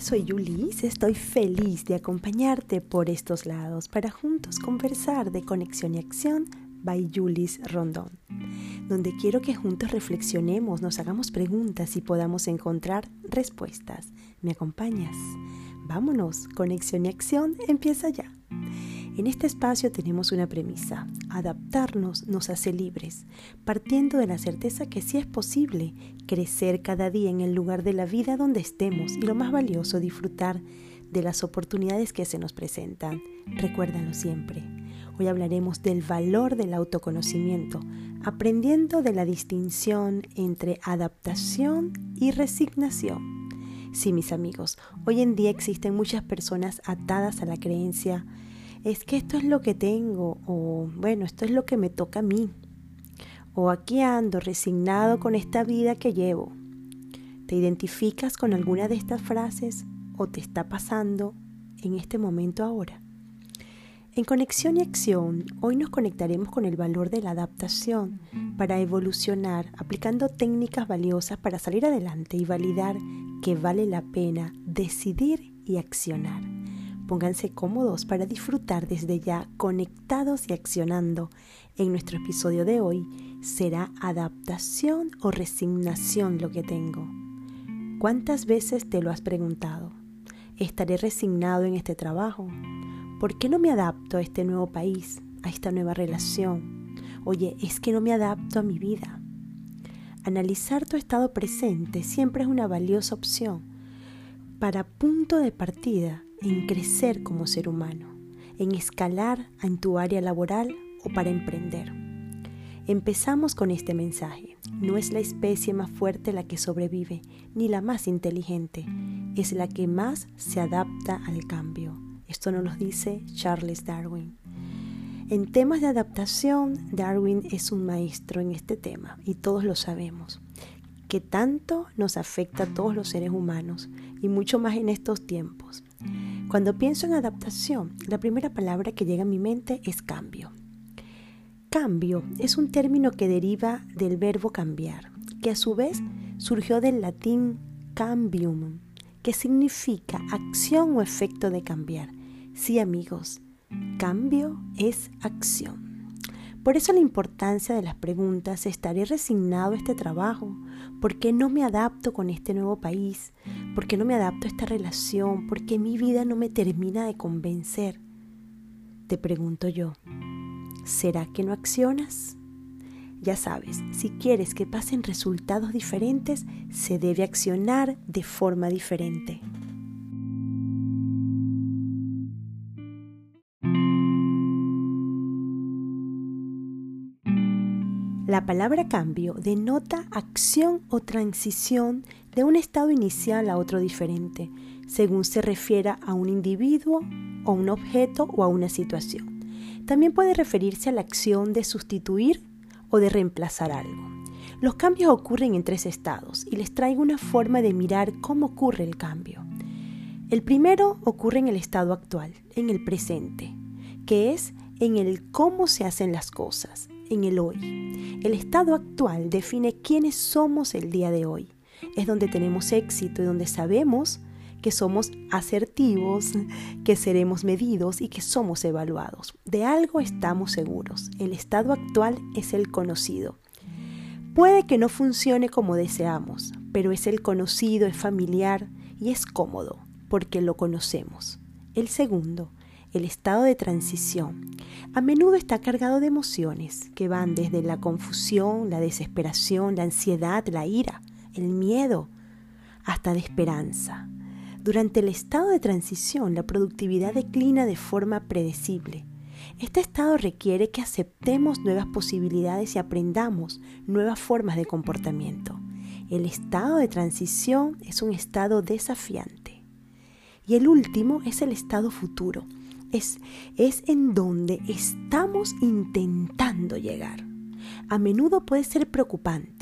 Soy Yulis. Estoy feliz de acompañarte por estos lados para juntos conversar de conexión y acción by Yulis Rondón, donde quiero que juntos reflexionemos, nos hagamos preguntas y podamos encontrar respuestas. ¿Me acompañas? Vámonos, conexión y acción empieza ya. En este espacio tenemos una premisa. Adaptarnos nos hace libres, partiendo de la certeza que sí es posible crecer cada día en el lugar de la vida donde estemos y lo más valioso, disfrutar de las oportunidades que se nos presentan. Recuérdalo siempre. Hoy hablaremos del valor del autoconocimiento, aprendiendo de la distinción entre adaptación y resignación. Sí, mis amigos, hoy en día existen muchas personas atadas a la creencia es que esto es lo que tengo, o bueno, esto es lo que me toca a mí, o aquí ando resignado con esta vida que llevo. ¿Te identificas con alguna de estas frases o te está pasando en este momento ahora? En Conexión y Acción, hoy nos conectaremos con el valor de la adaptación para evolucionar, aplicando técnicas valiosas para salir adelante y validar que vale la pena decidir y accionar. Pónganse cómodos para disfrutar desde ya, conectados y accionando. En nuestro episodio de hoy será adaptación o resignación lo que tengo. ¿Cuántas veces te lo has preguntado? ¿Estaré resignado en este trabajo? ¿Por qué no me adapto a este nuevo país, a esta nueva relación? Oye, es que no me adapto a mi vida. Analizar tu estado presente siempre es una valiosa opción para punto de partida en crecer como ser humano, en escalar en tu área laboral o para emprender. Empezamos con este mensaje. No es la especie más fuerte la que sobrevive, ni la más inteligente, es la que más se adapta al cambio. Esto nos lo dice Charles Darwin. En temas de adaptación, Darwin es un maestro en este tema y todos lo sabemos, que tanto nos afecta a todos los seres humanos y mucho más en estos tiempos. Cuando pienso en adaptación, la primera palabra que llega a mi mente es cambio. Cambio es un término que deriva del verbo cambiar, que a su vez surgió del latín cambium, que significa acción o efecto de cambiar. Sí, amigos, cambio es acción. Por eso la importancia de las preguntas, ¿estaré resignado a este trabajo? ¿Por qué no me adapto con este nuevo país? ¿Por qué no me adapto a esta relación? ¿Por qué mi vida no me termina de convencer? Te pregunto yo, ¿será que no accionas? Ya sabes, si quieres que pasen resultados diferentes, se debe accionar de forma diferente. La palabra cambio denota acción o transición de un estado inicial a otro diferente, según se refiera a un individuo o un objeto o a una situación. También puede referirse a la acción de sustituir o de reemplazar algo. Los cambios ocurren en tres estados y les traigo una forma de mirar cómo ocurre el cambio. El primero ocurre en el estado actual, en el presente, que es en el cómo se hacen las cosas, en el hoy. El estado actual define quiénes somos el día de hoy. Es donde tenemos éxito y donde sabemos que somos asertivos, que seremos medidos y que somos evaluados. De algo estamos seguros. El estado actual es el conocido. Puede que no funcione como deseamos, pero es el conocido, es familiar y es cómodo porque lo conocemos. El segundo el estado de transición, a menudo está cargado de emociones que van desde la confusión, la desesperación, la ansiedad, la ira, el miedo, hasta de esperanza. Durante el estado de transición, la productividad declina de forma predecible. Este estado requiere que aceptemos nuevas posibilidades y aprendamos nuevas formas de comportamiento. El estado de transición es un estado desafiante. Y el último es el estado futuro, es, en donde estamos intentando llegar. A menudo puede ser preocupante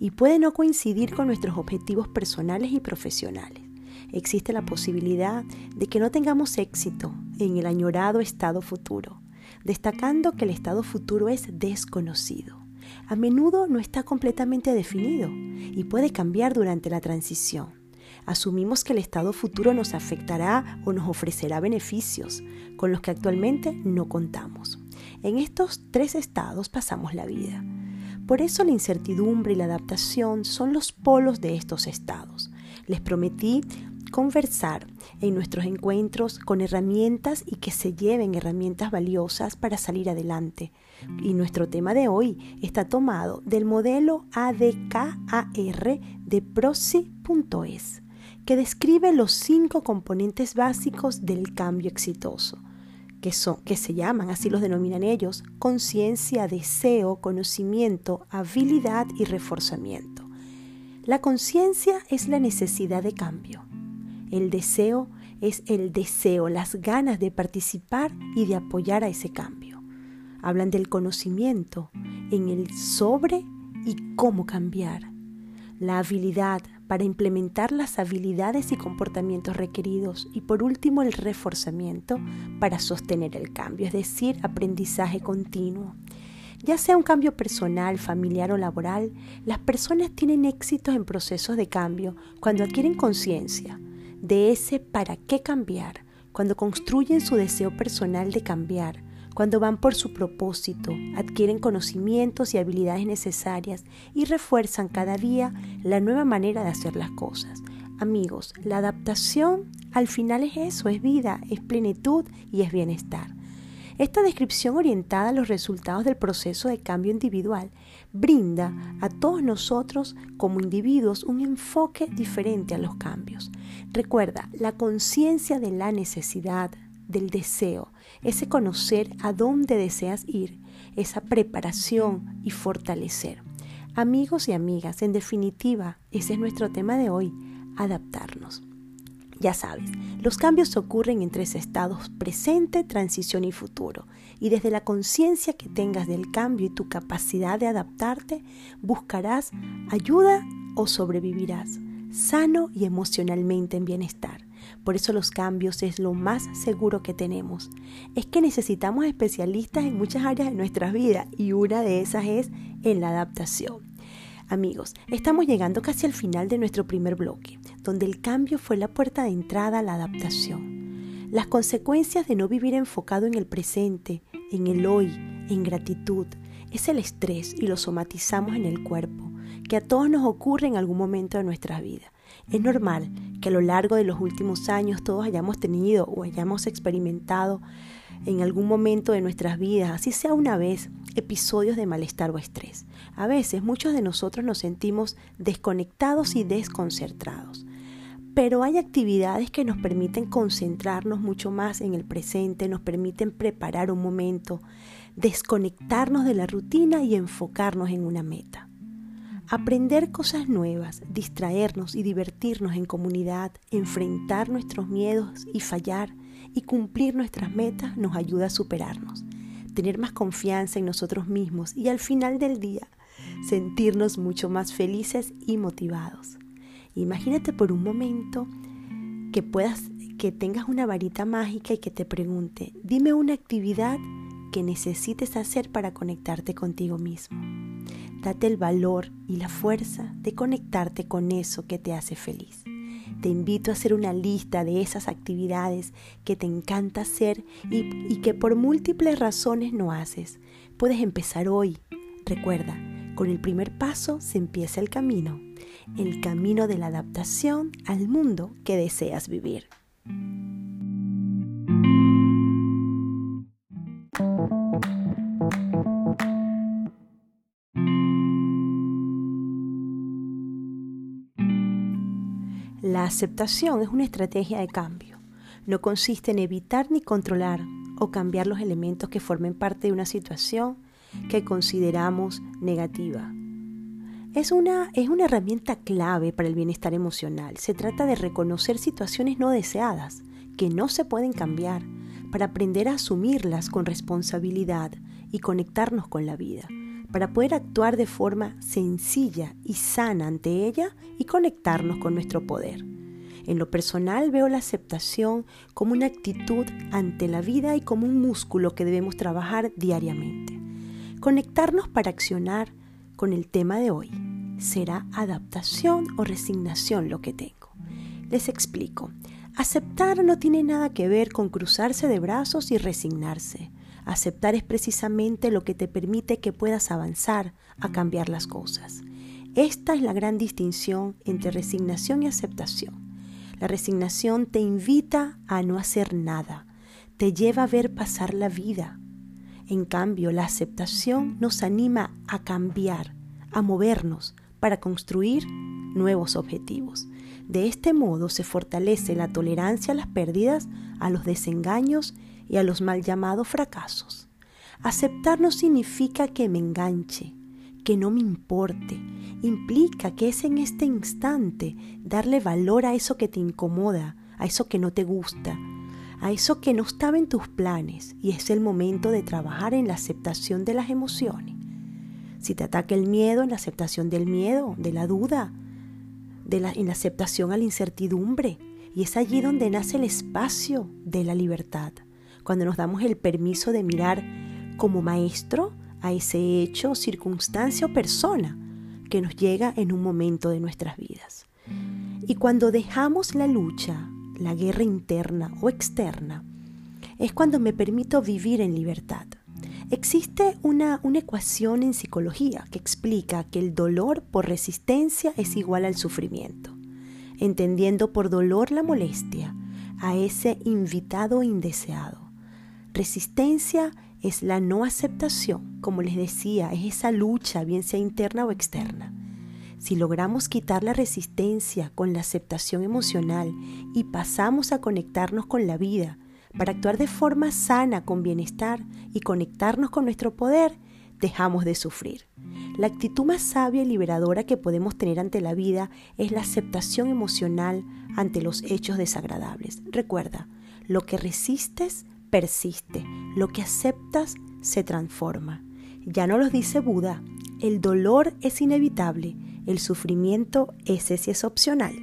y puede no coincidir con nuestros objetivos personales y profesionales. Existe la posibilidad de que no tengamos éxito en el añorado estado futuro, destacando que el estado futuro es desconocido. A menudo no está completamente definido y puede cambiar durante la transición. Asumimos que el estado futuro nos afectará o nos ofrecerá beneficios con los que actualmente no contamos. En estos tres estados pasamos la vida. Por eso la incertidumbre y la adaptación son los polos de estos estados. Les prometí conversar en nuestros encuentros con herramientas y que se lleven herramientas valiosas para salir adelante. Y nuestro tema de hoy está tomado del modelo ADKAR de Prosi.es, que describe los cinco componentes básicos del cambio exitoso. Que, son, que se llaman, así los denominan ellos, conciencia, deseo, conocimiento, habilidad y reforzamiento. La conciencia es la necesidad de cambio. El deseo es el deseo, las ganas de participar y de apoyar a ese cambio. Hablan del conocimiento en el sobre y cómo cambiar. La habilidad para implementar las habilidades y comportamientos requeridos. Y por último, el reforzamiento para sostener el cambio, es decir, aprendizaje continuo. Ya sea un cambio personal, familiar o laboral, las personas tienen éxitos en procesos de cambio cuando adquieren conciencia de ese para qué cambiar, cuando construyen su deseo personal de cambiar, cuando van por su propósito, adquieren conocimientos y habilidades necesarias y refuerzan cada día la nueva manera de hacer las cosas. Amigos, la adaptación al final es eso, es vida, es plenitud y es bienestar. Esta descripción orientada a los resultados del proceso de cambio individual brinda a todos nosotros como individuos un enfoque diferente a los cambios. Recuerda, la conciencia de la necesidad, del deseo, ese conocer a dónde deseas ir, esa preparación y fortalecer. Amigos y amigas, en definitiva, ese es nuestro tema de hoy, adaptarnos. Ya sabes, los cambios ocurren en tres estados, presente, transición y futuro. Y desde la conciencia que tengas del cambio y tu capacidad de adaptarte, buscarás ayuda o sobrevivirás, sano y emocionalmente en bienestar. Por eso los cambios es lo más seguro que tenemos. Es que necesitamos especialistas en muchas áreas de nuestras vidas y una de esas es en la adaptación. Amigos, estamos llegando casi al final de nuestro primer bloque, donde el cambio fue la puerta de entrada a la adaptación. Las consecuencias de no vivir enfocado en el presente, en el hoy, en gratitud, es el estrés y lo somatizamos en el cuerpo, que a todos nos ocurre en algún momento de nuestra vida. Es normal que a lo largo de los últimos años todos hayamos tenido o hayamos experimentado en algún momento de nuestras vidas, así sea una vez, episodios de malestar o estrés. A veces muchos de nosotros nos sentimos desconectados y desconcertados. Pero hay actividades que nos permiten concentrarnos mucho más en el presente, nos permiten preparar un momento, desconectarnos de la rutina y enfocarnos en una meta. Aprender cosas nuevas, distraernos y divertirnos en comunidad, enfrentar nuestros miedos y fallar y cumplir nuestras metas nos ayuda a superarnos, tener más confianza en nosotros mismos y al final del día sentirnos mucho más felices y motivados. Imagínate por un momento que puedas que tengas una varita mágica y que te pregunte, dime una actividad que necesites hacer para conectarte contigo mismo. Date el valor y la fuerza de conectarte con eso que te hace feliz. Te invito a hacer una lista de esas actividades que te encanta hacer y, y que por múltiples razones no haces. Puedes empezar hoy. Recuerda, con el primer paso se empieza el camino, el camino de la adaptación al mundo que deseas vivir. Aceptación es una estrategia de cambio. No consiste en evitar ni controlar o cambiar los elementos que formen parte de una situación que consideramos negativa. Es una, es una herramienta clave para el bienestar emocional. Se trata de reconocer situaciones no deseadas, que no se pueden cambiar, para aprender a asumirlas con responsabilidad y conectarnos con la vida, para poder actuar de forma sencilla y sana ante ella y conectarnos con nuestro poder. En lo personal veo la aceptación como una actitud ante la vida y como un músculo que debemos trabajar diariamente. Conectarnos para accionar con el tema de hoy. ¿Será adaptación o resignación lo que tengo? Les explico. Aceptar no tiene nada que ver con cruzarse de brazos y resignarse. Aceptar es precisamente lo que te permite que puedas avanzar a cambiar las cosas. Esta es la gran distinción entre resignación y aceptación. La resignación te invita a no hacer nada, te lleva a ver pasar la vida. En cambio, la aceptación nos anima a cambiar, a movernos para construir nuevos objetivos. De este modo se fortalece la tolerancia a las pérdidas, a los desengaños y a los mal llamados fracasos. Aceptar no significa que me enganche, que no me importe. Implica que es en este instante darle valor a eso que te incomoda, a eso que no te gusta, a eso que no estaba en tus planes y es el momento de trabajar en la aceptación de las emociones. Si te ataca el miedo, en la aceptación del miedo, de la duda, de la, en la aceptación a la incertidumbre. Y es allí donde nace el espacio de la libertad, cuando nos damos el permiso de mirar como maestro a ese hecho, circunstancia o persona que nos llega en un momento de nuestras vidas. Y cuando dejamos la lucha, la guerra interna o externa, es cuando me permito vivir en libertad. Existe una, una, ecuación en psicología que explica que el dolor por resistencia es igual al sufrimiento, entendiendo por dolor la molestia a ese invitado indeseado. Resistencia es la no aceptación, como les decía, es esa lucha, bien sea interna o externa. Si logramos quitar la resistencia con la aceptación emocional y pasamos a conectarnos con la vida para actuar de forma sana, con bienestar y conectarnos con nuestro poder, dejamos de sufrir. La actitud más sabia y liberadora que podemos tener ante la vida es la aceptación emocional ante los hechos desagradables. Recuerda, lo que resistes persiste, lo que aceptas se transforma. Ya no lo dice Buda, el dolor es inevitable, el sufrimiento ese es opcional.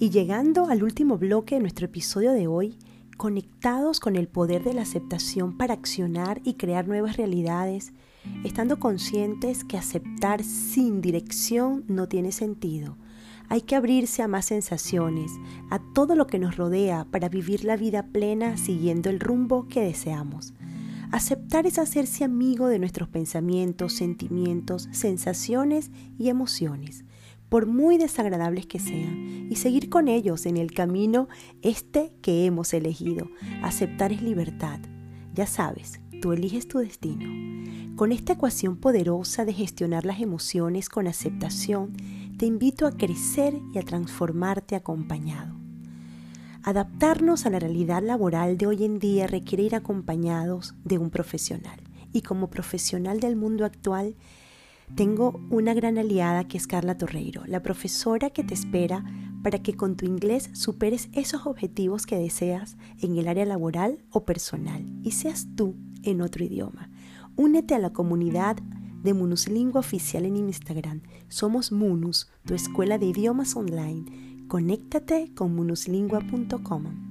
Y llegando al último bloque de nuestro episodio de hoy, conectados con el poder de la aceptación para accionar y crear nuevas realidades, estando conscientes que aceptar sin dirección no tiene sentido. Hay que abrirse a más sensaciones, a todo lo que nos rodea para vivir la vida plena siguiendo el rumbo que deseamos. Aceptar es hacerse amigo de nuestros pensamientos, sentimientos, sensaciones y emociones, por muy desagradables que sean, y seguir con ellos en el camino este que hemos elegido. Aceptar es libertad. Ya sabes, tú eliges tu destino. Con esta ecuación poderosa de gestionar las emociones con aceptación, te invito a crecer y a transformarte acompañado. Adaptarnos a la realidad laboral de hoy en día requiere ir acompañados de un profesional. Y como profesional del mundo actual, tengo una gran aliada que es Carla Torreiro, la profesora que te espera para que con tu inglés superes esos objetivos que deseas en el área laboral o personal y seas tú en otro idioma. Únete a la comunidad de Munuslingua oficial en Instagram. Somos Munus, tu escuela de idiomas online. Conéctate con munuslingua.com.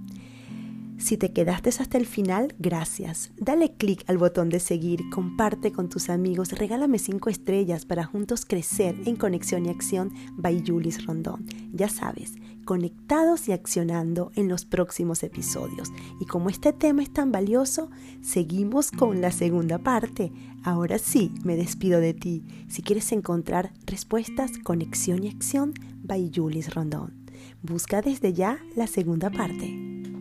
Si te quedaste hasta el final, gracias. Dale clic al botón de seguir, comparte con tus amigos, regálame 5 estrellas para juntos crecer en Conexión y Acción by Julis Rondón. Ya sabes, conectados y accionando en los próximos episodios. Y como este tema es tan valioso, seguimos con la segunda parte. Ahora sí, me despido de ti. Si quieres encontrar respuestas, conexión y acción, by Julis Rondón. Busca desde ya la segunda parte.